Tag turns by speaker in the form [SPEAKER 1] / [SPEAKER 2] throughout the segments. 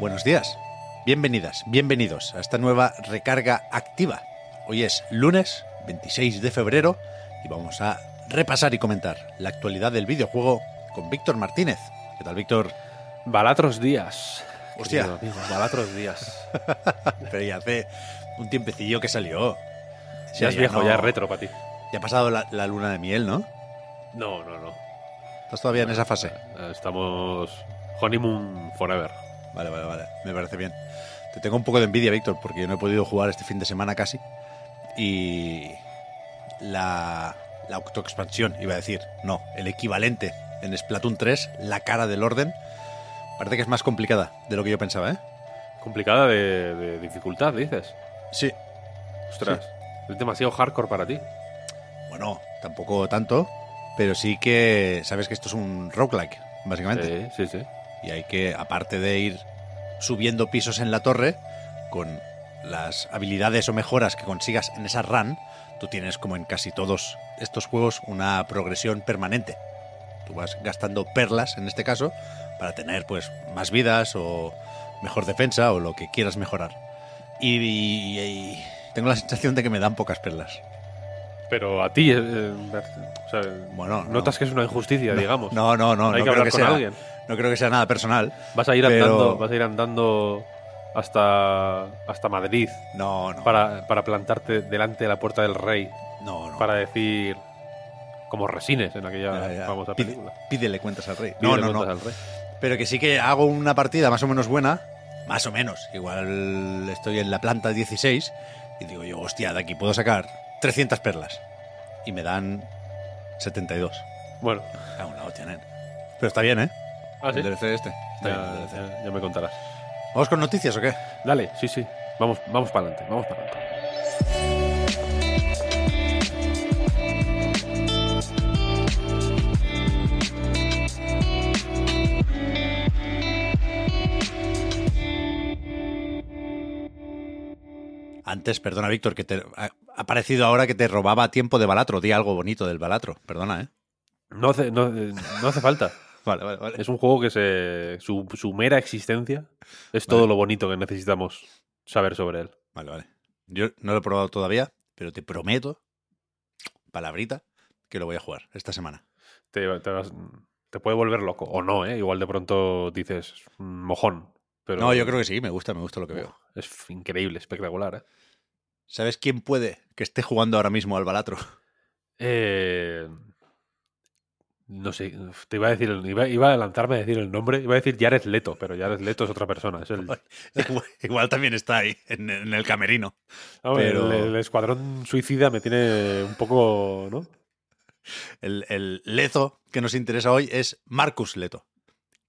[SPEAKER 1] Buenos días, bienvenidas, bienvenidos a esta nueva recarga activa. Hoy es lunes 26 de febrero y vamos a repasar y comentar la actualidad del videojuego con Víctor Martínez. ¿Qué tal, Víctor?
[SPEAKER 2] Balatros días.
[SPEAKER 1] Hostia.
[SPEAKER 2] amigo, balatros días.
[SPEAKER 1] Pero ya hace un tiempecillo que salió. Sí,
[SPEAKER 2] Ya es viejo,
[SPEAKER 1] no-
[SPEAKER 2] ya es retro para ti.
[SPEAKER 1] Ya ha pasado la, la luna de miel, ¿no?
[SPEAKER 2] No, no, no.
[SPEAKER 1] Estás todavía en esa fase.
[SPEAKER 2] Eh, Estamos honeymoon forever.
[SPEAKER 1] Vale, vale, vale. Me parece bien. Te tengo un poco de envidia, Víctor, porque yo no he podido jugar este fin de semana casi. Y la, la autoexpansión, iba a decir, no, el equivalente en Splatoon 3, la cara del orden, parece que es más complicada de lo que yo pensaba, ¿eh?
[SPEAKER 2] Complicada de, de dificultad, dices.
[SPEAKER 1] Sí.
[SPEAKER 2] Ostras, es demasiado hardcore para ti.
[SPEAKER 1] Bueno, tampoco tanto, pero sí que sabes que esto es un roguelike, básicamente.
[SPEAKER 2] Sí, sí, sí.
[SPEAKER 1] Y hay que, aparte de ir subiendo pisos en la torre, con las habilidades o mejoras que consigas en esa run, tú tienes como en casi todos estos juegos una progresión permanente. Tú vas gastando perlas, en este caso, para tener pues más vidas o mejor defensa o lo que quieras mejorar. Y, y- y tengo la sensación de que me dan pocas perlas.
[SPEAKER 2] Pero a ti, eh, eh, o sea,
[SPEAKER 1] Bueno, no.
[SPEAKER 2] notas que es una injusticia, digamos.
[SPEAKER 1] No, no, no,
[SPEAKER 2] Hay
[SPEAKER 1] no
[SPEAKER 2] que hablar con
[SPEAKER 1] sea,
[SPEAKER 2] alguien.
[SPEAKER 1] No creo que sea nada personal.
[SPEAKER 2] Vas a ir
[SPEAKER 1] Pero-
[SPEAKER 2] andando, vas a ir andando hasta, hasta Madrid
[SPEAKER 1] No, no.
[SPEAKER 2] para, para plantarte delante de la puerta del rey
[SPEAKER 1] no, no.
[SPEAKER 2] para decir como resines en aquella
[SPEAKER 1] Ya, ya.
[SPEAKER 2] famosa película.
[SPEAKER 1] pídele cuentas al rey.
[SPEAKER 2] Pídele
[SPEAKER 1] no, no, no.
[SPEAKER 2] al rey.
[SPEAKER 1] Pero que sí que hago una partida más o menos buena. Más o menos. Igual estoy en la planta 16 y digo yo, hostia, de aquí puedo sacar 300 perlas. Y me dan 72.
[SPEAKER 2] Bueno,
[SPEAKER 1] Aún la hostia, nen. Pero está bien, ¿eh?
[SPEAKER 2] Ah, sí.
[SPEAKER 1] El DLC este. Está bien, el
[SPEAKER 2] Ya,
[SPEAKER 1] DLC.
[SPEAKER 2] ya- ya me contarás.
[SPEAKER 1] ¿Vamos con noticias o qué?
[SPEAKER 2] Dale, sí, sí. Vamos, vamos para adelante, vamos para adelante.
[SPEAKER 1] Antes, perdona, Víctor, que te ha parecido ahora que te robaba tiempo de Balatro. Di algo bonito del Balatro. Perdona, ¿eh?
[SPEAKER 2] No hace, no, eh, no hace falta.
[SPEAKER 1] Vale, vale, vale.
[SPEAKER 2] Es un juego que se. Su, su mera existencia es todo lo bonito que necesitamos saber sobre él.
[SPEAKER 1] Vale, vale. Yo no lo he probado todavía, pero te prometo, palabrita, que lo voy a jugar esta semana.
[SPEAKER 2] Te, te vas- te puede volver loco. O no, ¿eh? Igual de pronto dices "Mm, mojón. Pero
[SPEAKER 1] No, yo creo que sí, me gusta, me gusta lo que veo.
[SPEAKER 2] Es increíble, espectacular, ¿eh?
[SPEAKER 1] ¿Sabes quién puede que esté jugando ahora mismo al Balatro?
[SPEAKER 2] Eh, no sé, te iba a decir, iba, iba a lanzarme a decir el nombre, iba a decir Jared Leto, pero Jared Leto es otra persona, es el,
[SPEAKER 1] igual, igual también está ahí, en, en el camerino. Pero-
[SPEAKER 2] el, escuadrón suicida me tiene un poco, ¿no?
[SPEAKER 1] El, el Lezo que nos interesa hoy es Marcus Leto,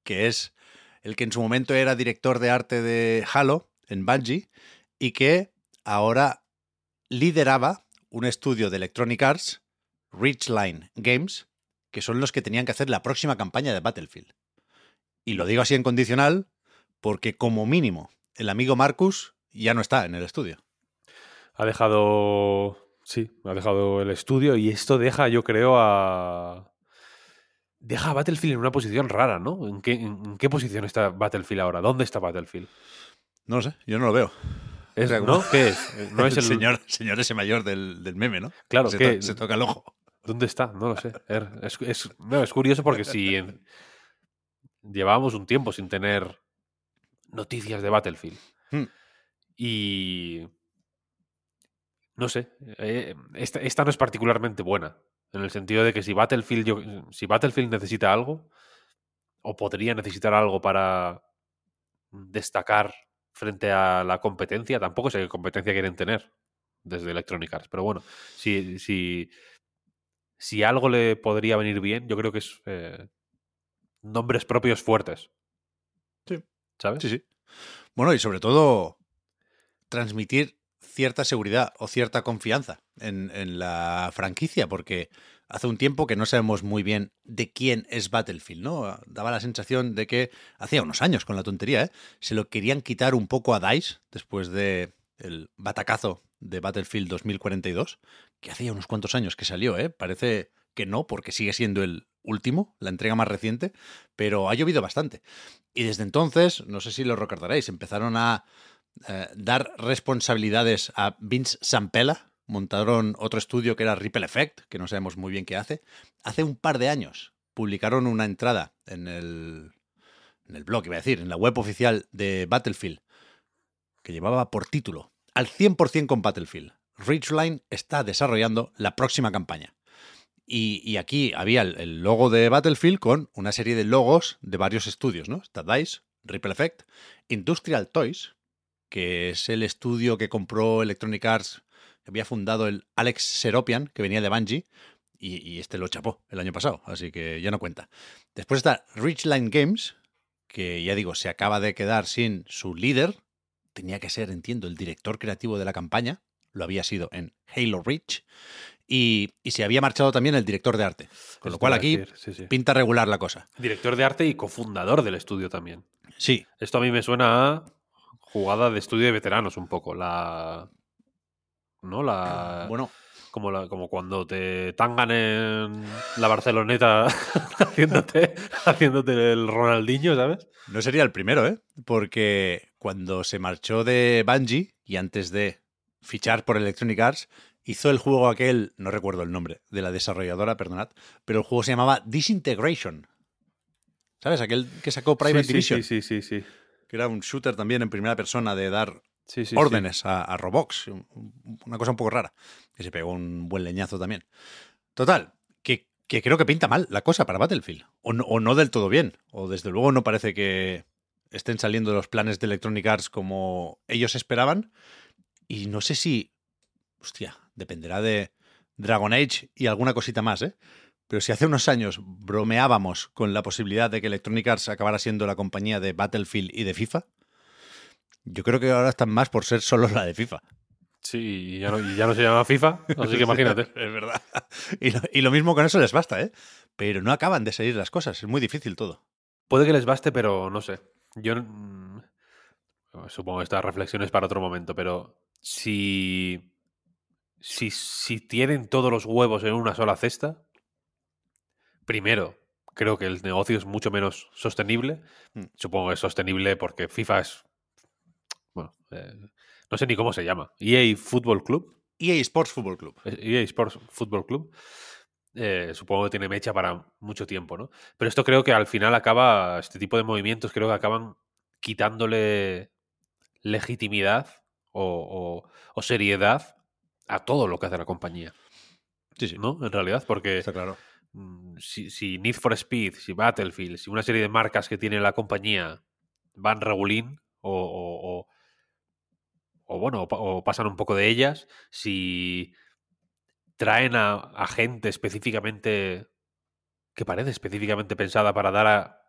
[SPEAKER 1] que es el que en su momento era director de arte de Halo en Bungie y que ahora lideraba un estudio de Electronic Arts, Ridgeline Games, que son los que tenían que hacer la próxima campaña de Battlefield. Y lo digo así en condicional porque como mínimo el amigo Marcus ya no está en el estudio.
[SPEAKER 2] Ha dejado, sí, ha dejado el estudio y esto deja, yo creo, a... Deja a Battlefield en una posición rara, ¿no? ¿En qué, en, en qué posición está Battlefield ahora? ¿Dónde está Battlefield?
[SPEAKER 1] No lo sé, yo no lo veo.
[SPEAKER 2] ¿Es, ¿No? ¿Qué es? No es el...
[SPEAKER 1] señor, señor ese mayor del, del meme, ¿no?
[SPEAKER 2] Claro,
[SPEAKER 1] se,
[SPEAKER 2] ¿qué?
[SPEAKER 1] to- se toca el ojo.
[SPEAKER 2] ¿Dónde está? No lo sé. Er- Es, es- no, es curioso porque si en- llevábamos un tiempo sin tener noticias de Battlefield
[SPEAKER 1] Hmm.
[SPEAKER 2] y no sé, eh, esta, esta no es particularmente buena en el sentido de que si Battlefield yo- si Battlefield necesita algo o podría necesitar algo para destacar frente a la competencia, tampoco sé qué competencia quieren tener desde Electronic Arts, pero bueno, si, si, si algo le podría venir bien, yo creo que es eh, nombres propios fuertes.
[SPEAKER 1] Sí.
[SPEAKER 2] ¿Sabes?
[SPEAKER 1] Sí, sí. Bueno, y sobre todo transmitir cierta seguridad o cierta confianza en, en, la franquicia, porque hace un tiempo que no sabemos muy bien de quién es Battlefield, ¿no? Daba la sensación de que hacía unos años con la tontería, ¿eh? Se lo querían quitar un poco a DICE después de el batacazo de Battlefield 2042, que hacía unos cuantos años que salió, ¿eh? Parece que no, porque sigue siendo el último, la entrega más reciente, pero ha llovido bastante. Y desde entonces, no sé si lo recordaréis, empezaron a eh, dar responsabilidades a Vince Sampella, montaron otro estudio que era Ripple Effect, que no sabemos muy bien qué hace. Hace un par de años publicaron una entrada en el, en el blog, iba a decir, en la web oficial de Battlefield, que llevaba por título al 100% con Battlefield. Ridgeline está desarrollando la próxima campaña. Y, aquí había el, logo de Battlefield con una serie de logos de varios estudios, ¿no? Está DICE, Ripple Effect, Industrial Toys, que es el estudio que compró Electronic Arts, que había fundado el Alex Seropian, que venía de Bungie, y, y, este lo chapó el año pasado, así que ya no cuenta. Después está Ridgeline Games, que ya digo, se acaba de quedar sin su líder, tenía que ser, entiendo, el director creativo de la campaña, lo había sido en Halo Reach, y, y, se había marchado también el director de arte. Con
[SPEAKER 2] Es
[SPEAKER 1] lo cual aquí
[SPEAKER 2] decir, sí, sí.
[SPEAKER 1] pinta regular la cosa.
[SPEAKER 2] Director de arte y cofundador del estudio también.
[SPEAKER 1] Sí,
[SPEAKER 2] Esto a mí me suena a jugada de estudio de veteranos un poco. La. ¿No? La.
[SPEAKER 1] bueno,
[SPEAKER 2] Como, la, como cuando te tangan en la Barceloneta haciéndote, haciéndote el Ronaldinho, ¿sabes?
[SPEAKER 1] no sería el primero, ¿eh? Porque cuando se marchó de Bungie y antes de fichar por Electronic Arts, hizo el juego aquel, no recuerdo el nombre, de la desarrolladora, perdonad, pero el juego se llamaba Disintegration. ¿Sabes? Aquel que sacó Private
[SPEAKER 2] sí, sí,
[SPEAKER 1] Division,
[SPEAKER 2] sí, sí, sí, sí.
[SPEAKER 1] que era un shooter también en primera persona de dar
[SPEAKER 2] Sí,
[SPEAKER 1] órdenes a, a robots. un- Una cosa un poco rara. Que se pegó un buen leñazo también. Total, que, que creo que pinta mal la cosa para Battlefield. O no, o no del todo bien. O desde luego no parece que estén saliendo los planes de Electronic Arts como ellos esperaban. Y no sé si. Hostia, dependerá de Dragon Age y alguna cosita más, ¿eh? Pero si hace unos años bromeábamos con la posibilidad de que Electronic Arts acabara siendo la compañía de Battlefield y de FIFA, yo creo que ahora están más por ser solo la de FIFA.
[SPEAKER 2] Sí, y ya, no, y ya no se llama FIFA, así que imagínate.
[SPEAKER 1] es verdad. Y lo, y lo mismo con eso les basta, ¿eh? Pero no acaban de salir las cosas. Es muy difícil todo.
[SPEAKER 2] Puede que les baste, pero no sé. Yo mm, supongo que estas reflexiones para otro momento, pero si, si, si tienen todos los huevos en una sola cesta, primero, creo que el negocio es mucho menos sostenible.
[SPEAKER 1] Mm.
[SPEAKER 2] Supongo que es sostenible porque FIFA es... Eh, no sé ni cómo se llama. EA Football Club.
[SPEAKER 1] EA Sports Football Club.
[SPEAKER 2] EA Sports Football Club. eh, supongo que tiene mecha para mucho tiempo, ¿no? Pero esto creo que al final acaba, este tipo de movimientos creo que acaban quitándole legitimidad o, o- o seriedad a todo lo que hace la compañía,
[SPEAKER 1] Sí, sí.
[SPEAKER 2] ¿no? En realidad, porque
[SPEAKER 1] Está claro.
[SPEAKER 2] mm, si, si Need for Speed, si Battlefield, si una serie de marcas que tiene la compañía van regulín o, o- o- bueno, o, pa- o pasan un poco de ellas, si traen a, a gente específicamente que parece específicamente pensada para dar a,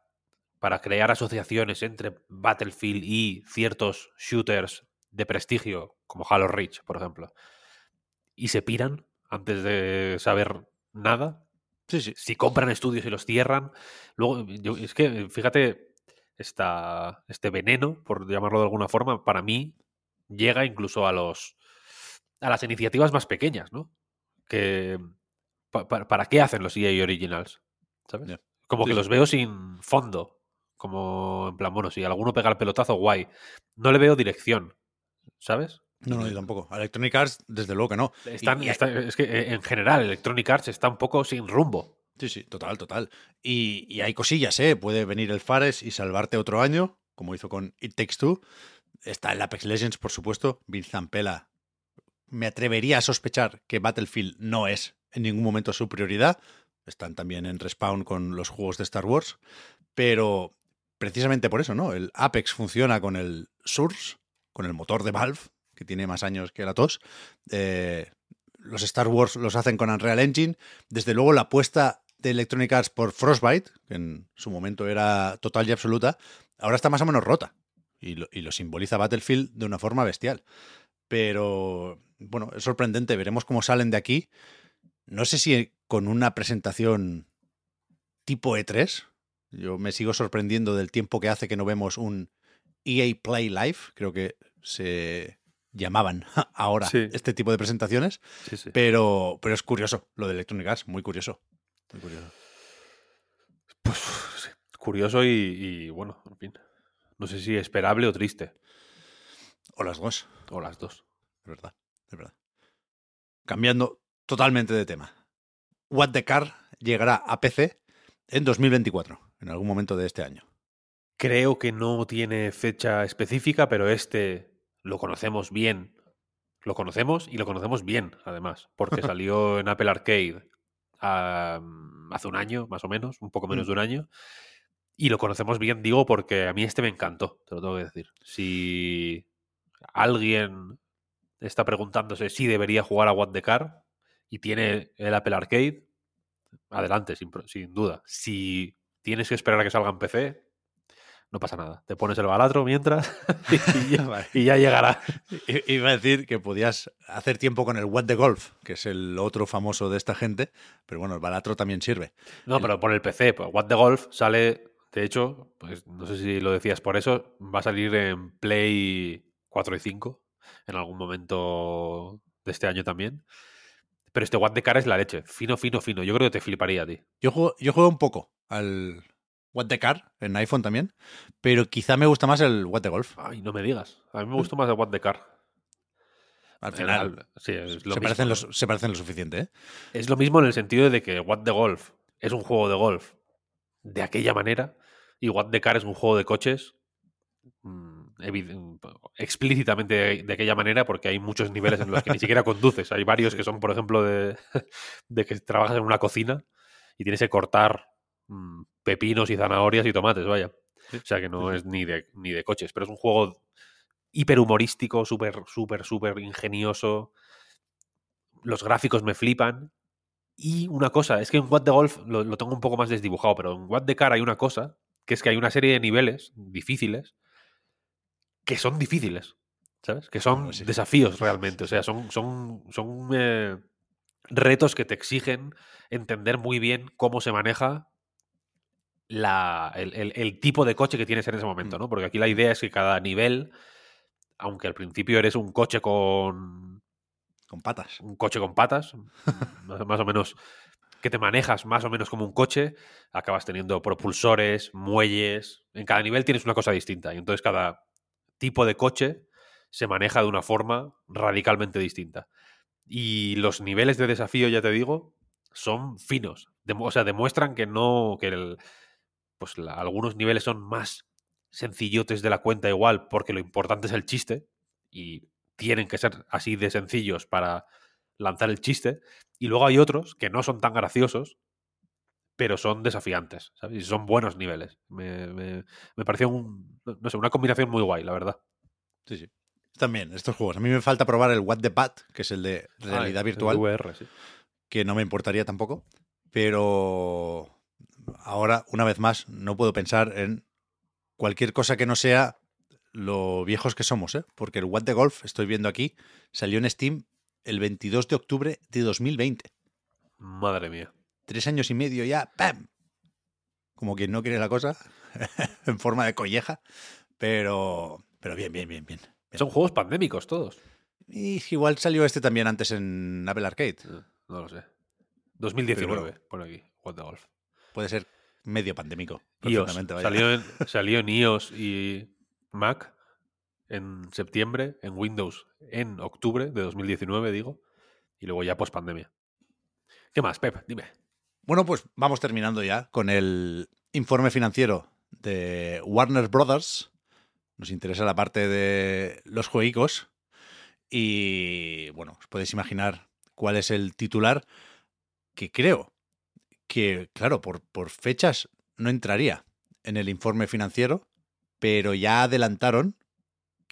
[SPEAKER 2] para crear asociaciones entre Battlefield y ciertos shooters de prestigio, como Halo Reach, por ejemplo, y se piran antes de saber nada,
[SPEAKER 1] Sí, sí.
[SPEAKER 2] si compran estudios y los cierran. Luego, yo- es que, fíjate, esta, este veneno, por llamarlo de alguna forma, para mí llega incluso a los a las iniciativas más pequeñas, ¿no? Que pa- pa- ¿para qué hacen los EA Originals? ¿Sabes? Como
[SPEAKER 1] Sí,
[SPEAKER 2] que
[SPEAKER 1] sí.
[SPEAKER 2] los veo sin fondo. Como en plan, bueno, si alguno pega el pelotazo, guay. No le veo dirección, ¿sabes?
[SPEAKER 1] No, no, yo tampoco. Electronic Arts, desde luego que no.
[SPEAKER 2] Están,
[SPEAKER 1] y-
[SPEAKER 2] está- es que eh, en general Electronic Arts está un poco sin rumbo.
[SPEAKER 1] Sí, sí, total, total. Y, y hay cosillas, ¿eh? Puede venir el Fares y salvarte otro año, como hizo con It Takes Two. Está el Apex Legends, por supuesto. Vince Zampella. Me atrevería a sospechar que Battlefield no es en ningún momento su prioridad. Están también en respawn con los juegos de Star Wars. Pero precisamente por eso, ¿no? El Apex funciona con el Source, con el motor de Valve, que tiene más años que la tos. Eh, los Star Wars los hacen con Unreal Engine. Desde luego, la apuesta de Electronic Arts por Frostbite, que en su momento era total y absoluta, ahora está más o menos rota. Y lo, y lo simboliza Battlefield de una forma bestial. Pero, bueno, es sorprendente. Veremos cómo salen de aquí. No sé si con una presentación tipo E3. Yo me sigo sorprendiendo del tiempo que hace que no vemos un EA Play Live. Creo que se llamaban ahora
[SPEAKER 2] Sí.
[SPEAKER 1] este tipo de presentaciones.
[SPEAKER 2] Sí, sí.
[SPEAKER 1] Pero, pero es curioso lo de Electronic Arts, muy curioso. Muy curioso.
[SPEAKER 2] Pues curioso y, y, bueno, en fin. No sé si esperable o triste.
[SPEAKER 1] O las dos,
[SPEAKER 2] O las dos.
[SPEAKER 1] es verdad, es verdad. Cambiando totalmente de tema. What the Car llegará a PC en 2024, en algún momento de este año.
[SPEAKER 2] Creo que no tiene fecha específica, pero este lo conocemos bien. Lo conocemos y lo conocemos bien, además, porque salió en Apple Arcade hace un año, más o menos, un poco menos de un año. Y lo conocemos bien, digo, porque a mí este me encantó, te lo tengo que decir. Si alguien está preguntándose si debería jugar a What the Car y tiene el Apple Arcade, adelante, sin, sin duda. Si tienes que esperar a que salga en PC, no pasa nada. Te pones el balatro mientras y, ya,
[SPEAKER 1] Vale.
[SPEAKER 2] y ya llegará.
[SPEAKER 1] I- Iba a decir que podías hacer tiempo con el What the Golf, que es el otro famoso de esta gente, pero bueno, el balatro también sirve.
[SPEAKER 2] No, pero por el PC, pues What the Golf sale, de hecho, pues no sé si lo decías por eso, va a salir en Play 4 y 5 en algún momento de este año también. Pero este What the Car es la leche, fino, fino, fino. Yo creo que te fliparía a ti.
[SPEAKER 1] Yo juego, yo juego un poco al What the Car en iPhone también, pero quizá me gusta más el What the Golf.
[SPEAKER 2] Ay, no me digas. A mí me gustó más el What the Car.
[SPEAKER 1] Al final
[SPEAKER 2] al- sí, es lo
[SPEAKER 1] se,
[SPEAKER 2] mismo,
[SPEAKER 1] parecen los- se parecen lo suficiente, ¿eh?
[SPEAKER 2] Es lo mismo en el sentido de que What the Golf es un juego de golf de aquella manera y What the Car es un juego de coches mm, evi- explícitamente de, de aquella manera porque hay muchos niveles en los que ni siquiera conduces. Hay varios que son, por ejemplo, de, de que trabajas en una cocina y tienes que cortar mm, pepinos y zanahorias y tomates, vaya. O sea que no es ni de, ni de coches, pero es un juego hiperhumorístico, súper, súper, súper ingenioso. Los gráficos me flipan. Y una cosa, es que en What the Golf lo, lo tengo un poco más desdibujado, pero en What the Car hay una cosa, que es que hay una serie de niveles difíciles que son difíciles, ¿sabes? Que son
[SPEAKER 1] sí.
[SPEAKER 2] desafíos realmente, o sea, son, son, son eh, retos que te exigen entender muy bien cómo se maneja la, el, el- el tipo de coche que tienes en ese momento,
[SPEAKER 1] Mm.
[SPEAKER 2] ¿no? Porque aquí la idea es que cada nivel, aunque al principio eres un coche con
[SPEAKER 1] Con patas.
[SPEAKER 2] un coche con patas, más, más o menos que te manejas más o menos como un coche, acabas teniendo propulsores, muelles, en cada nivel tienes una cosa distinta y entonces cada tipo de coche se maneja de una forma radicalmente distinta. Y los niveles de desafío, ya te digo, son finos. O sea, demuestran que no, que el- pues algunos niveles son más sencillotes de la cuenta igual, porque lo importante es el chiste y tienen que ser así de sencillos para lanzar el chiste. Y luego hay otros que no son tan graciosos, pero son desafiantes, ¿sabes? Y son buenos niveles. Me, me- me pareció un, no sé, una combinación muy guay, la verdad.
[SPEAKER 1] Sí, sí. También, estos juegos. A mí me falta probar el What the Bat, que es el de realidad
[SPEAKER 2] Ah, el
[SPEAKER 1] virtual,
[SPEAKER 2] VR, sí.
[SPEAKER 1] que no me importaría tampoco. Pero ahora, una vez más, no puedo pensar en cualquier cosa que no sea lo viejos que somos, ¿eh? Porque el What the Golf, estoy viendo aquí, salió en Steam el 22 de octubre de 2020.
[SPEAKER 2] Madre mía.
[SPEAKER 1] Tres años y medio ya, ¡pam! Como quien no quiere la cosa, en forma de colleja. Pero, pero bien, bien, bien, bien.
[SPEAKER 2] Son juegos pandémicos todos.
[SPEAKER 1] Y igual salió este también antes en Apple Arcade.
[SPEAKER 2] Eh, No lo sé. 2019,
[SPEAKER 1] bueno.
[SPEAKER 2] por aquí, What the Golf.
[SPEAKER 1] Puede ser medio pandémico.
[SPEAKER 2] iOS. Salió en, salió en iOS y Mac en septiembre, en Windows en octubre de 2019, digo, y luego ya post pandemia. ¿Qué más, Pep? Dime.
[SPEAKER 1] Bueno, pues vamos terminando ya con el informe financiero de Warner Brothers. Nos interesa la parte de los juegos. Y bueno, os podéis imaginar cuál es el titular que creo que, claro, por, por fechas no entraría en el informe financiero, pero ya adelantaron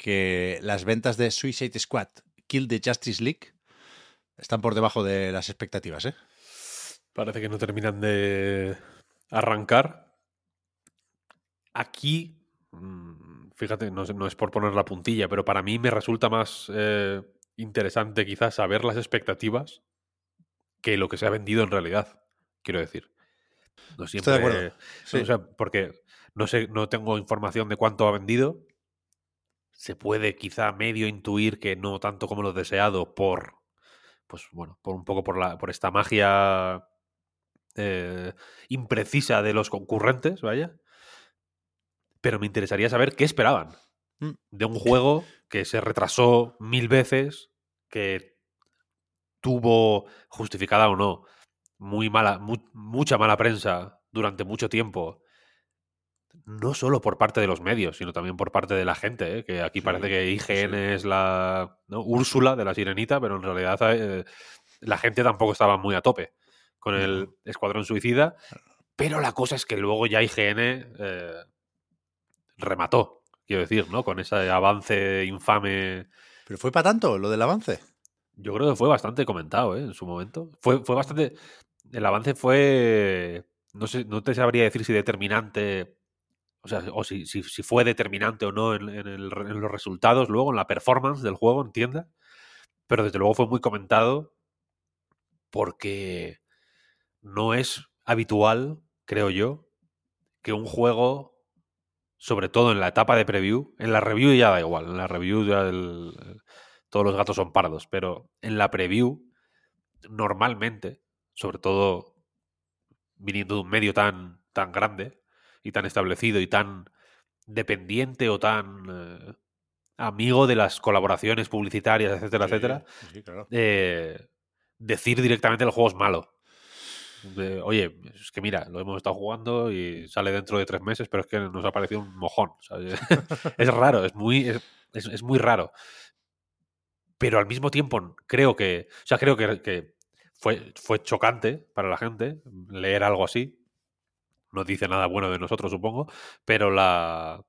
[SPEAKER 1] que las ventas de Suicide Squad Kill the Justice League están por debajo de las expectativas, ¿eh?
[SPEAKER 2] Parece que no terminan de arrancar. Aquí, mm, fíjate, no, es- no es por poner la puntilla, pero para mí me resulta más eh, interesante quizás saber las expectativas que lo que se ha vendido en realidad, quiero decir. No siempre,
[SPEAKER 1] Estoy de acuerdo. Sí.
[SPEAKER 2] o sea, porque no sé, no tengo información de cuánto ha vendido. Se puede quizá medio intuir que no tanto como lo deseado por, pues bueno, por un poco por la, por esta magia eh, imprecisa de los concurrentes, vaya. Pero me interesaría saber qué esperaban
[SPEAKER 1] Mm.
[SPEAKER 2] de un juego que se retrasó mil veces, que tuvo, justificada o no, muy mala, mu- mucha mala prensa durante mucho tiempo. No solo por parte de los medios, sino también por parte de la gente, ¿eh? que aquí
[SPEAKER 1] Sí,
[SPEAKER 2] parece que IGN
[SPEAKER 1] sí.
[SPEAKER 2] es la ¿no? Úrsula de la sirenita, pero en realidad eh, la gente tampoco estaba muy a tope con el. Escuadrón Suicida. Pero la cosa es que luego ya IGN eh, remató, quiero decir, ¿no? Con ese avance infame
[SPEAKER 1] Pero fue para tanto lo del avance.
[SPEAKER 2] yo creo que fue bastante comentado ¿eh? en su momento. Fue, fue bastante. El avance fue. No sé, no te sabría decir si determinante. O sea, o si, si, si fue determinante o no en, en el en los resultados, luego en la performance del juego, entienda. Pero desde luego fue muy comentado porque no es habitual, creo yo, que un juego, sobre todo en la etapa de preview, en la review ya da igual, en la review ya el- todos los gatos son pardos, pero en la preview, normalmente, sobre todo viniendo de un medio tan, tan grande y tan establecido y tan dependiente o tan eh, amigo de las colaboraciones publicitarias, etcétera,
[SPEAKER 1] Sí,
[SPEAKER 2] etcétera,
[SPEAKER 1] sí, claro.
[SPEAKER 2] eh, decir directamente el juego es malo. De, Oye, es que mira, lo hemos estado jugando y sale dentro de tres meses, pero es que nos ha parecido un mojón. ¿sabes? es raro, es muy, es, es- es muy raro. Pero al mismo tiempo creo que, o sea, creo que, que fue, fue chocante para la gente leer algo así. No dice nada bueno de nosotros, supongo, pero la,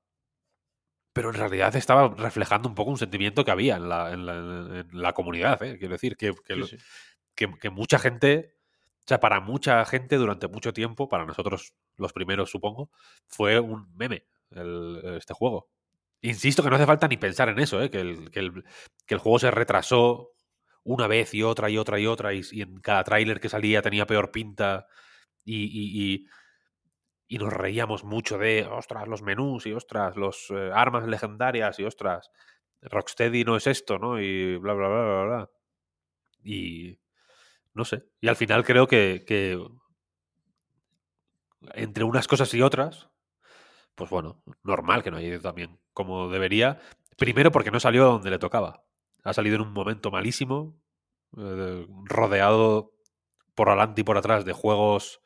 [SPEAKER 2] pero en realidad estaba reflejando un poco un sentimiento que había en la, en la, en la comunidad. ¿eh? Quiero decir, que, que
[SPEAKER 1] Sí,
[SPEAKER 2] lo-
[SPEAKER 1] sí.
[SPEAKER 2] que, que mucha gente, o sea, para mucha gente durante mucho tiempo, para nosotros los primeros supongo, fue un meme el- este juego. Insisto que no hace falta ni pensar en eso, ¿eh? que, el, que, el, que el juego se retrasó una vez y otra y otra y otra y, y en cada tráiler que salía tenía peor pinta y, y- y- nos reíamos mucho de, ostras, los menús y ostras, los eh, armas legendarias y ostras, Rocksteady no es esto, ¿no? Y bla, bla, bla, bla, bla. Y no sé. Y al final creo que, que entre unas cosas y otras, pues bueno, normal que no haya ido también como debería. Primero porque no salió donde le tocaba. Ha salido en un momento malísimo, eh, rodeado por adelante y por atrás de juegos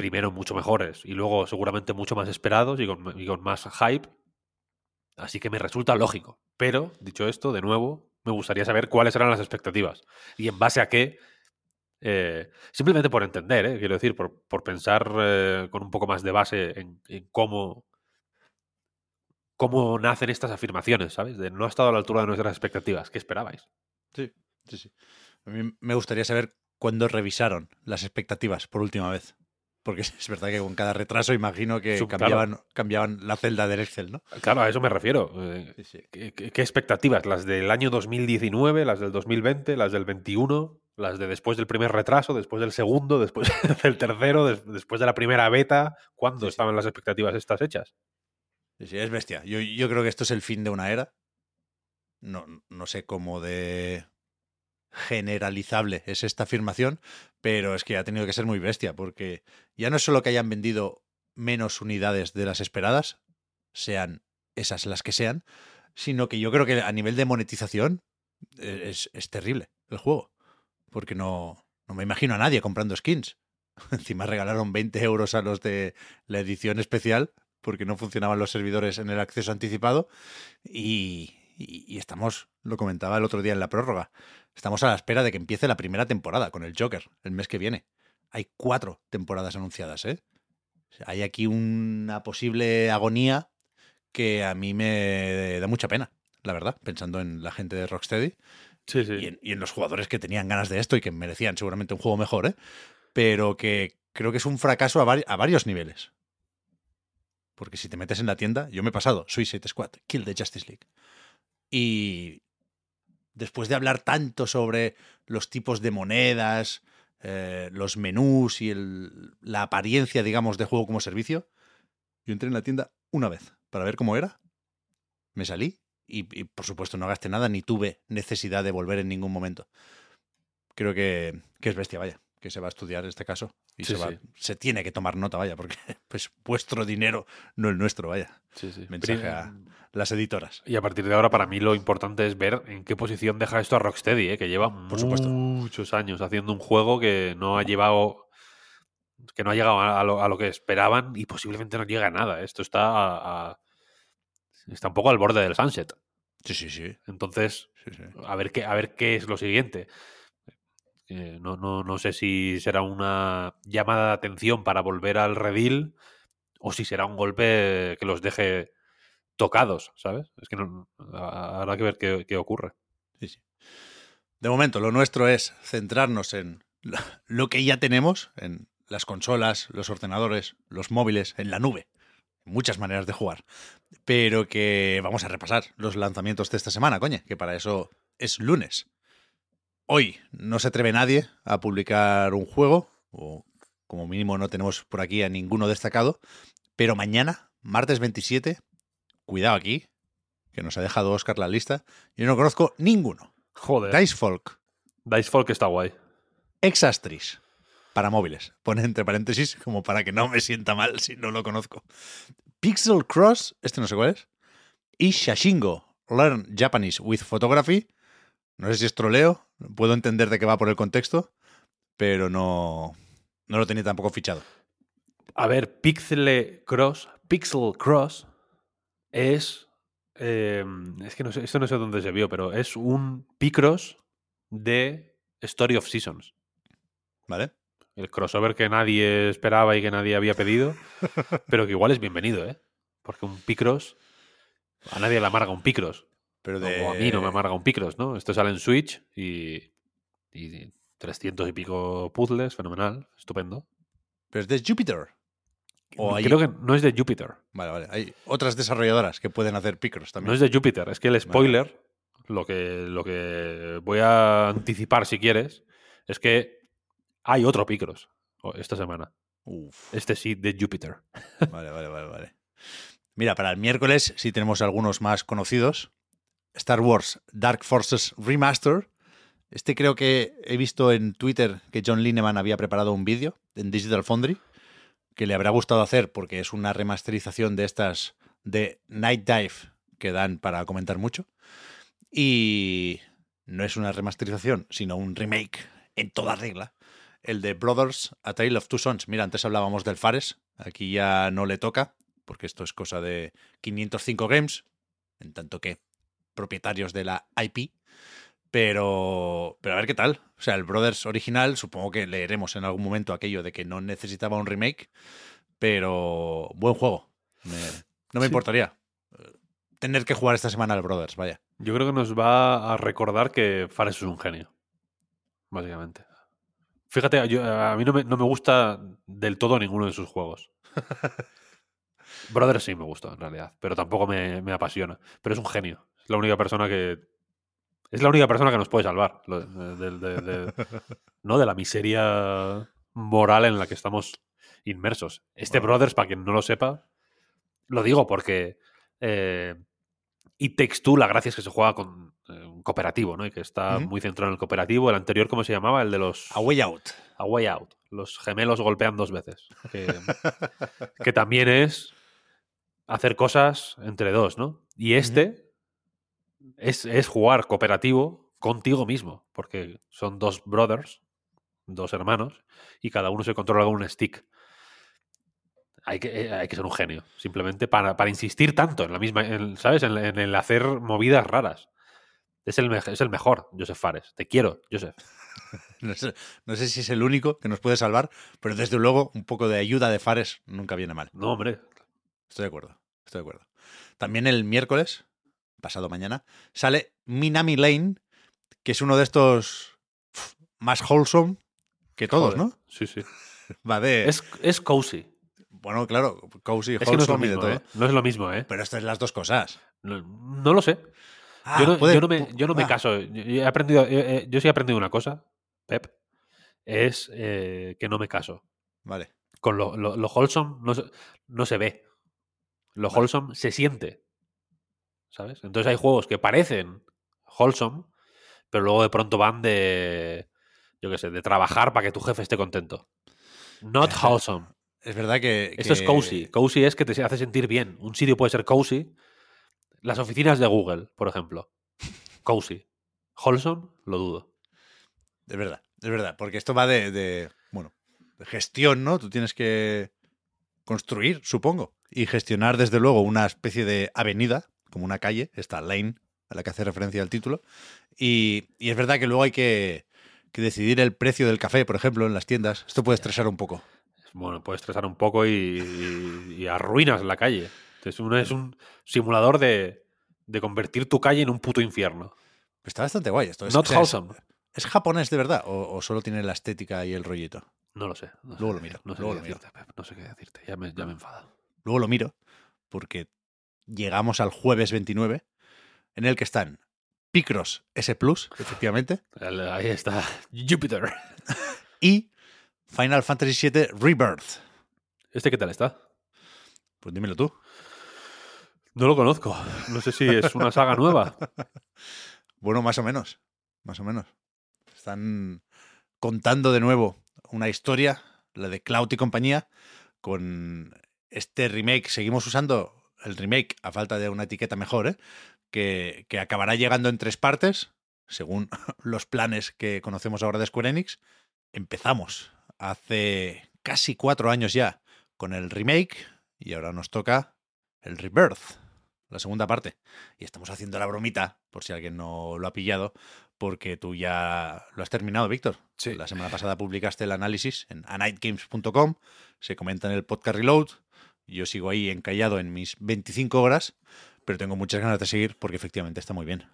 [SPEAKER 2] primero mucho mejores y luego seguramente mucho más esperados y con, más hype. Así que me resulta lógico. Pero, dicho esto, de nuevo, me gustaría saber cuáles eran las expectativas y en base a qué. eh, simplemente por entender, eh, quiero decir, por, por pensar eh, con un poco más de base en, en cómo, cómo nacen estas afirmaciones, ¿sabes? De no ha estado a la altura de nuestras expectativas. ¿Qué esperabais?
[SPEAKER 1] Sí, sí, sí. A mí me gustaría saber cuándo revisaron las expectativas por última vez. Porque es verdad que con cada retraso imagino que
[SPEAKER 2] Sub- claro.
[SPEAKER 1] cambiaban, cambiaban la celda del Excel, ¿no?
[SPEAKER 2] Claro, a eso me refiero. eh,
[SPEAKER 1] Sí, sí.
[SPEAKER 2] ¿Qué, qué- qué expectativas? ¿Las del año 2019, las del 2020, las del 21, las de después del primer retraso, después del segundo, después del tercero, des- después de la primera beta? ¿Cuándo
[SPEAKER 1] Sí,
[SPEAKER 2] estaban las expectativas estas hechas?
[SPEAKER 1] Sí, sí, es bestia. Yo, yo creo que esto es el fin de una era. No, no sé cómo de generalizable es esta afirmación, pero es que ha tenido que ser muy bestia, porque ya no es solo que hayan vendido menos unidades de las esperadas, sean esas las que sean, sino que yo creo que a nivel de monetización eh, es, es terrible el juego, porque no, no me imagino a nadie comprando skins. Encima regalaron 20 euros a los de la edición especial porque no funcionaban los servidores en el acceso anticipado y, y- y estamos, lo comentaba el otro día en la prórroga, estamos a la espera de que empiece la primera temporada con el Joker el mes que viene. Hay cuatro temporadas anunciadas, ¿eh? Hay aquí una posible agonía que a mí me da mucha pena, la verdad, pensando en la gente de Rocksteady
[SPEAKER 2] Sí, sí.
[SPEAKER 1] y en, y en los jugadores que tenían ganas de esto y que merecían seguramente un juego mejor, ¿eh? pero que creo que es un fracaso a, vari- a varios niveles. Porque si te metes en la tienda, yo me he pasado Suicide Squad, Kill the Justice League. Y después de hablar tanto sobre los tipos de monedas, eh, los menús y el- la apariencia, digamos, de juego como servicio, yo entré en la tienda una vez para ver cómo era. Me salí y, y, por supuesto no gasté nada ni tuve necesidad de volver en ningún momento. Creo que, que es bestia, vaya, que se va a estudiar este caso y
[SPEAKER 2] Sí,
[SPEAKER 1] se, va-
[SPEAKER 2] sí.
[SPEAKER 1] se tiene que tomar nota, vaya, porque pues vuestro dinero, no el nuestro, vaya.
[SPEAKER 2] Sí, sí.
[SPEAKER 1] Mensaje a las editoras.
[SPEAKER 2] Y a partir de ahora, para mí lo importante es ver en qué posición deja esto a Rocksteady, ¿eh? que lleva
[SPEAKER 1] Por supuesto.
[SPEAKER 2] muchos años haciendo un juego que no ha llevado. que no ha llegado a lo, a lo que esperaban y posiblemente no llega a nada. Esto está a- a- está un poco al borde del sunset.
[SPEAKER 1] Sí, sí, sí.
[SPEAKER 2] Entonces,
[SPEAKER 1] sí, sí.
[SPEAKER 2] a ver qué, a ver qué es lo siguiente. Eh, no, no, no sé si será una llamada de atención para volver al redil o si será un golpe que los deje tocados, ¿sabes? Es que no, habrá que ver qué, qué ocurre.
[SPEAKER 1] Sí, sí. De momento, lo nuestro es centrarnos en lo- que ya tenemos, en las consolas, los ordenadores, los móviles, en la nube. Muchas maneras de jugar. Pero que vamos a repasar los lanzamientos de esta semana, coño, que para eso es lunes. Hoy no se atreve nadie a publicar un juego, o como mínimo no tenemos por aquí a ninguno destacado, pero mañana, martes 27, cuidado aquí, que nos ha dejado Oscar la lista, yo no conozco ninguno.
[SPEAKER 2] Joder.
[SPEAKER 1] Dice Folk,
[SPEAKER 2] Dice Folk está guay.
[SPEAKER 1] Exastris, para móviles. Pone entre paréntesis como para que no me sienta mal si no lo conozco. Pixel Cross, este no sé cuál es. Y Shashingo, Learn Japanese with Photography. No sé si es troleo, puedo entender de qué va por el contexto, pero no, no lo tenía tampoco fichado.
[SPEAKER 2] A ver, Pixel Cross, Pixel Cross es. eh, es que no sé, esto no sé dónde se vio, pero es un Picross de Story of Seasons.
[SPEAKER 1] ¿Vale?
[SPEAKER 2] El crossover que nadie esperaba y que nadie había pedido, pero que igual es bienvenido, ¿eh? Porque un Picross. A nadie le amarga un Picross.
[SPEAKER 1] Pero de...
[SPEAKER 2] O a mí no me amarga un Picross, ¿no? Esto sale en Switch y. y 300 y pico puzzles, fenomenal, estupendo.
[SPEAKER 1] Pero es de Jupiter. O hay-
[SPEAKER 2] Creo que no es de Jupiter.
[SPEAKER 1] Vale, vale. Hay otras desarrolladoras que pueden hacer Picross también.
[SPEAKER 2] No es de Jupiter, es que el spoiler, lo, que, lo que voy a anticipar si quieres, es que hay otro Picross esta semana.
[SPEAKER 1] Uf.
[SPEAKER 2] Este sí, de Jupiter.
[SPEAKER 1] Vale, vale, vale, vale. Mira, para el miércoles sí tenemos algunos más conocidos. Star Wars Dark Forces Remaster. Este creo que he visto en Twitter que John Lineman había preparado un vídeo en Digital Foundry que le habrá gustado hacer porque es una remasterización de estas de Night Dive que dan para comentar mucho. Y no es una remasterización, sino un remake en toda regla. El de Brothers, A Tale of Two Sons. Mira, antes hablábamos del Fares. Aquí ya no le toca, porque esto es cosa de 505 Games, en tanto que propietarios de la IP. Pero, pero a ver qué tal. O sea, el Brothers original, supongo que leeremos en algún momento aquello de que no necesitaba un remake, pero buen juego. Me- no me
[SPEAKER 2] Sí.
[SPEAKER 1] importaría eh, tener que jugar esta semana al Brothers, vaya.
[SPEAKER 2] Yo creo que nos va a recordar que Fares es un genio, básicamente. Fíjate, yo- a mí no me, no me gusta del todo ninguno de sus juegos. Brother sí me gusta, en realidad, pero tampoco me, me apasiona. Pero es un genio. La única persona que. Es la única persona que nos puede salvar. de- de- de- de- no de la miseria moral en la que estamos inmersos. Este
[SPEAKER 1] Bueno.
[SPEAKER 2] Brothers, para quien no lo sepa, lo digo porque. Eh, It Takes Two, la gracia es que se juega con eh, un cooperativo, ¿no? Y que está muy centrado en el cooperativo. El anterior, ¿cómo se llamaba? El de los.
[SPEAKER 1] A Way Out.
[SPEAKER 2] A Way Out. Los gemelos golpean dos veces. Que, que también es hacer cosas entre dos, ¿no? Y este es, es jugar cooperativo contigo mismo, porque son dos brothers, dos hermanos, y cada uno se controla con un stick. Hay que, eh, hay que ser un genio, simplemente para, para insistir tanto en la misma, en- ¿sabes? En, en el hacer movidas raras. Es el, es el mejor, Joseph Fares. Te quiero, Joseph.
[SPEAKER 1] No sé, no sé si es el único que nos puede salvar, pero desde luego un poco de ayuda de Fares nunca viene mal.
[SPEAKER 2] No, hombre.
[SPEAKER 1] Estoy de acuerdo, estoy de acuerdo. También el miércoles, pasado mañana, sale Minami Lane, que es uno de estos más wholesome que todos,
[SPEAKER 2] Joder.
[SPEAKER 1] ¿no?
[SPEAKER 2] Sí, sí.
[SPEAKER 1] Va de.
[SPEAKER 2] Es, es cozy.
[SPEAKER 1] Bueno, claro, cozy,
[SPEAKER 2] Es que no es lo
[SPEAKER 1] wholesome y de
[SPEAKER 2] mismo,
[SPEAKER 1] todo.
[SPEAKER 2] ¿eh? No es lo mismo, ¿eh?
[SPEAKER 1] Pero esto es las dos cosas.
[SPEAKER 2] No, no lo sé.
[SPEAKER 1] Ah,
[SPEAKER 2] yo, no,
[SPEAKER 1] puede-
[SPEAKER 2] yo no me, yo no me
[SPEAKER 1] ah,
[SPEAKER 2] caso. Yo, he aprendido, eh, eh, yo sí he aprendido una cosa, Pep, es eh, que no me caso.
[SPEAKER 1] Vale.
[SPEAKER 2] Con lo, lo, lo wholesome no se, no se ve. Lo
[SPEAKER 1] Vale.
[SPEAKER 2] wholesome se siente. ¿Sabes? Entonces hay juegos que parecen wholesome, pero luego de pronto van de, yo qué sé, de trabajar para que tu jefe esté contento. Not wholesome.
[SPEAKER 1] Es verdad que.
[SPEAKER 2] Esto es cozy. Cozy es que te hace sentir bien. Un sitio puede ser cozy. Las oficinas de Google, por ejemplo. Cozy. Wholesome, lo dudo.
[SPEAKER 1] Es verdad, es verdad. Porque esto va de, de, Bueno, de gestión, ¿no? Tú tienes que construir, supongo. Y gestionar, desde luego, una especie de avenida, como una calle, esta lane a la que hace referencia el título. Y, y es verdad que luego hay que, que decidir el precio del café, por ejemplo, en las tiendas. Esto puede estresar un poco.
[SPEAKER 2] Bueno, puede estresar un poco y, y- y arruinas la calle. Es un, es un simulador de, de convertir tu calle en un puto infierno.
[SPEAKER 1] Está bastante guay esto. Es,
[SPEAKER 2] Not
[SPEAKER 1] o sea, es-
[SPEAKER 2] wholesome.
[SPEAKER 1] ¿Es japonés de verdad o, o solo tiene la estética y el rollito?
[SPEAKER 2] No lo sé. no
[SPEAKER 1] Luego lo miro,
[SPEAKER 2] No sé
[SPEAKER 1] luego
[SPEAKER 2] qué
[SPEAKER 1] lo miro.
[SPEAKER 2] decirte, Pep, No sé qué decirte. Ya me, ya me enfada.
[SPEAKER 1] Luego lo miro porque llegamos al jueves 29 en el que están Picross S Plus, efectivamente,
[SPEAKER 2] Ahí está. Jupiter.
[SPEAKER 1] y Final Fantasy VII Rebirth.
[SPEAKER 2] ¿Este qué tal está?
[SPEAKER 1] Pues dímelo tú.
[SPEAKER 2] No lo conozco. No sé si es una saga nueva.
[SPEAKER 1] Bueno, más o menos. Más o menos. Están contando de nuevo una historia, la de Cloud y compañía, con este remake. Seguimos usando el remake a falta de una etiqueta mejor, ¿eh? que, que acabará llegando en tres partes, según los planes que conocemos ahora de Square Enix. Empezamos hace casi cuatro años ya con el remake y ahora nos toca el rebirth, la segunda parte. Y estamos haciendo la bromita, por si alguien no lo ha pillado, porque tú ya lo has terminado, Víctor.
[SPEAKER 2] Sí.
[SPEAKER 1] La semana pasada publicaste el análisis en anightgames.com, se comenta en el podcast Reload. Yo sigo ahí encallado en mis 25 horas, pero tengo muchas ganas de seguir porque efectivamente está muy bien.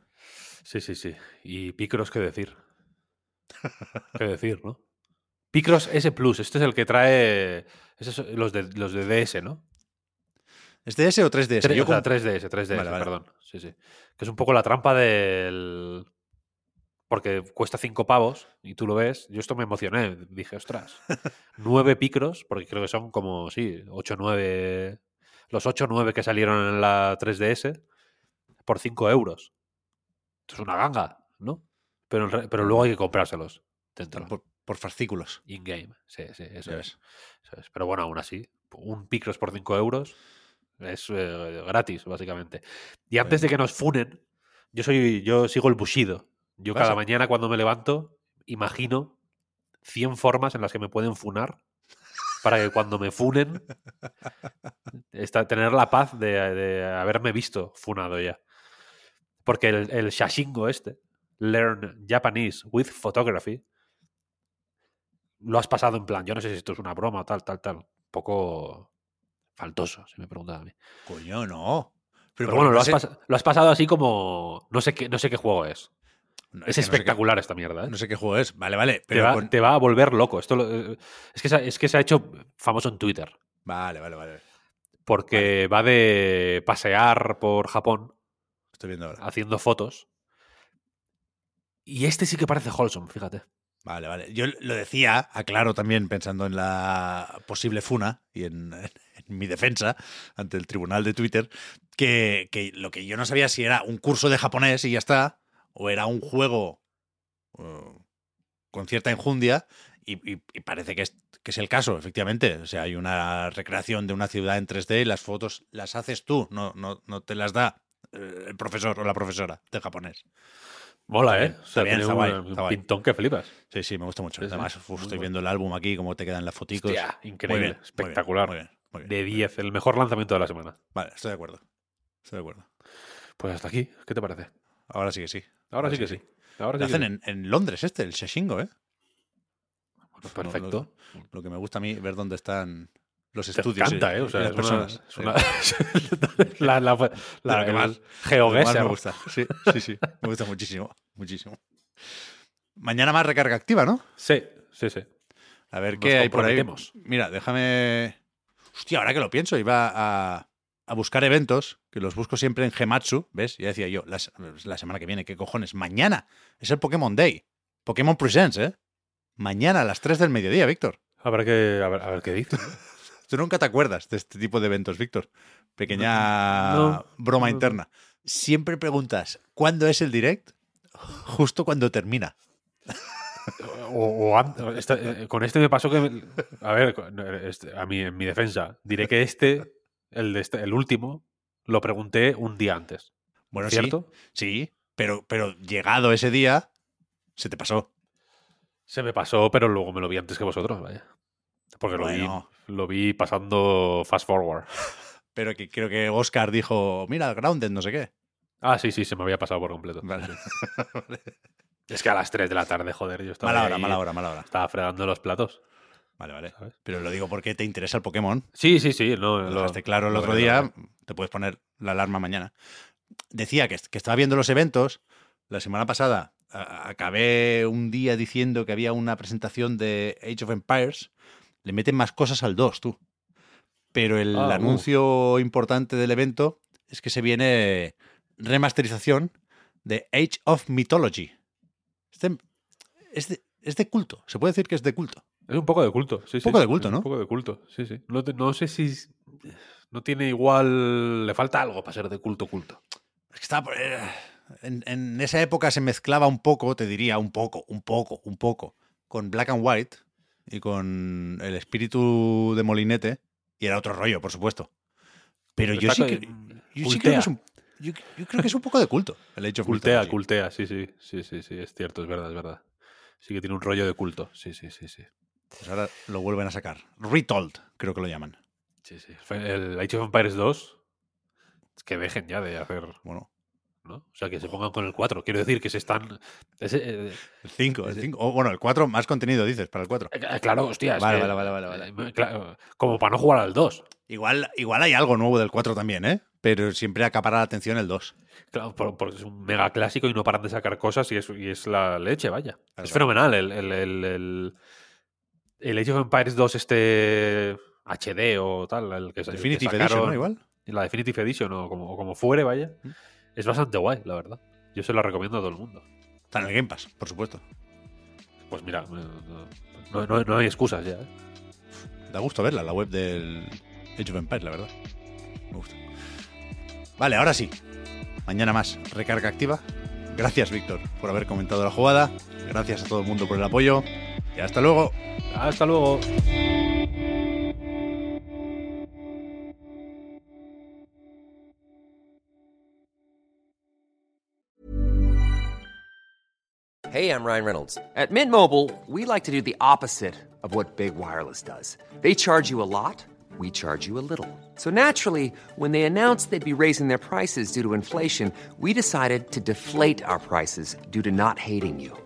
[SPEAKER 2] Sí, sí, sí. Y Picross, ¿qué decir? ¿Qué decir, no? Picross S Plus, este es el que trae ese es los, de, los de DS, ¿no?
[SPEAKER 1] ¿Es DS o 3DS?
[SPEAKER 2] Tre-
[SPEAKER 1] Yo
[SPEAKER 2] o sea,
[SPEAKER 1] com-
[SPEAKER 2] 3DS, 3DS,
[SPEAKER 1] Vale, vale.
[SPEAKER 2] perdón. Sí, sí. Que es un poco la trampa del. Porque cuesta 5 pavos y tú lo ves. Yo esto me emocioné. Dije, ostras, 9 picros, porque creo que son como, sí, 8 9. Los 8 9 que salieron en la 3DS por 5 euros. Esto es una ganga, ¿no? Pero, pero luego hay que comprárselos dentro.
[SPEAKER 1] por, por fascículos.
[SPEAKER 2] In-game. Sí, sí, eso es. Eso es. Pero bueno, aún así, un Picross por 5 euros es eh, gratis, básicamente. Y antes de que nos funen, yo soy, yo sigo el Bushido. Yo cada mañana cuando me levanto, imagino 100 formas en las que me pueden funar para que cuando me funen, esta- tener la paz de, de haberme visto funado ya. Porque el, el Shashingo este, Learn Japanese with Photography, lo has pasado en plan, yo no sé si esto es una broma o tal, tal, tal. Un poco faltoso, si me preguntan a mí.
[SPEAKER 1] Coño, no.
[SPEAKER 2] Pero, bueno, lo has, lo has pasado así como. No sé qué, no sé qué juego es. Es
[SPEAKER 1] que no sé qué-
[SPEAKER 2] espectacular esta mierda. ¿eh?
[SPEAKER 1] No sé qué juego es. Vale, vale.
[SPEAKER 2] te,
[SPEAKER 1] Pero
[SPEAKER 2] va,
[SPEAKER 1] con-
[SPEAKER 2] te va a volver loco. Esto lo- es, que se, ha- es que se ha hecho famoso en Twitter.
[SPEAKER 1] Vale, vale, vale.
[SPEAKER 2] Porque va de pasear por Japón
[SPEAKER 1] Estoy viendo ahora.
[SPEAKER 2] haciendo fotos. Y este sí que parece wholesome, fíjate.
[SPEAKER 1] Vale, vale. Yo lo decía, aclaro también pensando en la posible funa y en, en mi defensa ante el tribunal de Twitter, que, que lo que yo no sabía si era un curso de japonés y ya está, o era un juego uh, con cierta enjundia, y, y- y parece que es, que es el caso, efectivamente. O sea, hay una recreación de una ciudad en 3D y las fotos las haces tú, no, no, no te las da eh, el profesor o la profesora de japonés.
[SPEAKER 2] Mola, ¿eh? O sea,
[SPEAKER 1] bien,
[SPEAKER 2] tiene un, pintón que flipas.
[SPEAKER 1] Sí, sí, me gusta mucho.
[SPEAKER 2] Sí, sí,
[SPEAKER 1] Además, uf, estoy
[SPEAKER 2] bueno.
[SPEAKER 1] viendo el álbum aquí, cómo te quedan las foticos.
[SPEAKER 2] Hostia,
[SPEAKER 1] Muy
[SPEAKER 2] increíble,
[SPEAKER 1] muy bien,
[SPEAKER 2] espectacular.
[SPEAKER 1] Muy bien, muy bien.
[SPEAKER 2] De 10, el mejor lanzamiento de la semana.
[SPEAKER 1] Vale, estoy de acuerdo. Estoy de acuerdo.
[SPEAKER 2] Pues hasta aquí, ¿qué te parece?
[SPEAKER 1] Ahora sí que sí.
[SPEAKER 2] Ahora sí que sí. Ahora
[SPEAKER 1] Lo
[SPEAKER 2] sí
[SPEAKER 1] hacen en, en Londres este, el Shashingo, ¿eh?
[SPEAKER 2] Pues perfecto.
[SPEAKER 1] Lo, lo que me gusta a mí ver dónde están los
[SPEAKER 2] Te
[SPEAKER 1] estudios. y-
[SPEAKER 2] encanta, ¿eh? O sea,
[SPEAKER 1] las
[SPEAKER 2] es una-
[SPEAKER 1] personas.
[SPEAKER 2] es
[SPEAKER 1] Sí.
[SPEAKER 2] una- la, la, la-
[SPEAKER 1] lo que más-
[SPEAKER 2] GeoGuessr.
[SPEAKER 1] me gusta. Sí, sí, sí. Me gusta muchísimo. Muchísimo. Mañana más recarga activa, ¿no?
[SPEAKER 2] Sí, sí, sí.
[SPEAKER 1] A ver
[SPEAKER 2] Nos
[SPEAKER 1] qué hay por ahí. Mira, déjame. Hostia, ahora que lo pienso, iba a, a buscar eventos, que los busco siempre en Gematsu, ¿ves? Ya decía yo, la, se- la semana que viene, ¿qué cojones? Mañana es el Pokémon Day. Pokémon Presents, ¿eh? Mañana a las 3 del mediodía, Víctor.
[SPEAKER 2] Habrá que a ver, a ver qué dice.
[SPEAKER 1] Tú nunca te acuerdas de este tipo de eventos, Víctor. Pequeña
[SPEAKER 2] No,
[SPEAKER 1] broma
[SPEAKER 2] no.
[SPEAKER 1] interna. Siempre preguntas, ¿cuándo es el direct? Justo cuando termina.
[SPEAKER 2] O, o an- esta- eh, con este me pasó que. A ver, este- a mí, en mi defensa, diré que este, el, de este, el último, lo pregunté un día antes.
[SPEAKER 1] Bueno,
[SPEAKER 2] ¿Cierto?
[SPEAKER 1] sí, sí, pero, pero llegado ese día, se te pasó.
[SPEAKER 2] Se me pasó, pero luego me lo vi antes que vosotros, vaya. Porque lo, vi, lo vi pasando fast forward.
[SPEAKER 1] Pero que creo que Oscar dijo, mira, Grounded, no sé qué.
[SPEAKER 2] Ah, sí, sí, se me había pasado por completo.
[SPEAKER 1] Vale.
[SPEAKER 2] Es que a las 3 de la tarde, joder, yo estaba.
[SPEAKER 1] Mala hora,
[SPEAKER 2] ahí-
[SPEAKER 1] mala hora, mala hora.
[SPEAKER 2] Estaba fregando los platos.
[SPEAKER 1] Vale, vale.
[SPEAKER 2] ¿sabes?
[SPEAKER 1] Pero lo digo porque te interesa el Pokémon.
[SPEAKER 2] Sí, sí, sí. No,
[SPEAKER 1] Lo
[SPEAKER 2] lo-
[SPEAKER 1] dejaste claro el
[SPEAKER 2] lo
[SPEAKER 1] otro día, te puedes poner la alarma mañana. Decía que, que estaba viendo los eventos. La semana pasada a- acabé un día diciendo que había una presentación de Age of Empires. Le meten más cosas al 2, tú. Pero el
[SPEAKER 2] Ah, uh.
[SPEAKER 1] anuncio importante del evento es que se viene remasterización de Age of Mythology. Este- es, de, es de culto. Se puede decir que es de culto.
[SPEAKER 2] Es un poco de culto, sí, sí.
[SPEAKER 1] poco de culto, ¿no?
[SPEAKER 2] Un poco de culto, sí, sí. No, te- no sé si. No tiene igual. Le falta algo para ser de culto, culto.
[SPEAKER 1] Es que estaba por- eh, en, en esa época se mezclaba un poco, te diría, un poco, un poco, un poco, con Black and White y con el espíritu de Molinete, y era otro rollo, por supuesto. Pero yo
[SPEAKER 2] Está
[SPEAKER 1] sí, que, yo sí creo que es un, yo, yo creo que es un poco de culto el of
[SPEAKER 2] Cultea, cultea, sí, sí. Sí, sí, sí. Es cierto, es verdad, es verdad. Sí que tiene un rollo de culto. Sí, sí, sí, sí.
[SPEAKER 1] Pues ahora lo vuelven a sacar. Retold, creo que lo llaman.
[SPEAKER 2] Sí, sí. El Age of Empires 2. es Que dejen ya de hacer.
[SPEAKER 1] Bueno,
[SPEAKER 2] ¿no? O sea, que se pongan con el 4. Quiero decir que se están. ese, eh,
[SPEAKER 1] el 5, el
[SPEAKER 2] Ese-
[SPEAKER 1] 5. O bueno, el 4, más contenido dices para el 4.
[SPEAKER 2] eh, claro, hostia.
[SPEAKER 1] Vale, vale, vale, vale, vale.
[SPEAKER 2] eh, claro, como para no jugar al 2.
[SPEAKER 1] Igual, igual hay algo nuevo del 4 también, ¿eh? Pero siempre acapara la atención el 2.
[SPEAKER 2] Claro, por- porque es un mega clásico y no paran de sacar cosas y es, y es la leche, vaya.
[SPEAKER 1] Claro,
[SPEAKER 2] es
[SPEAKER 1] claro.
[SPEAKER 2] fenomenal. El, el, el, el, el Age of Empires 2, este HD o tal, el que, el que
[SPEAKER 1] Definitive
[SPEAKER 2] sacaron-
[SPEAKER 1] Edition, ¿no? Igual.
[SPEAKER 2] La Definitive Edition o como, o como fuere, vaya.
[SPEAKER 1] Mm.
[SPEAKER 2] Es bastante guay, la verdad. Yo se la recomiendo a todo el mundo.
[SPEAKER 1] Está en el Game Pass, por supuesto.
[SPEAKER 2] Pues mira, no, no- no hay excusas ya. ¿eh?
[SPEAKER 1] Da gusto verla, la web del Age of Empires, la verdad. Me gusta. Vale, ahora sí. Mañana más. Recarga activa. Gracias, Víctor, por haber comentado la jugada. Gracias a todo el mundo por el apoyo. Y hasta luego.
[SPEAKER 2] Hasta luego.
[SPEAKER 3] Hey, I'm Ryan Reynolds. At Mint Mobile, we like to do the opposite of what Big Wireless does. They charge you a lot, we charge you a little. So naturally, when they announced they'd be raising their prices due to inflation, we decided to deflate our prices due to not hating you.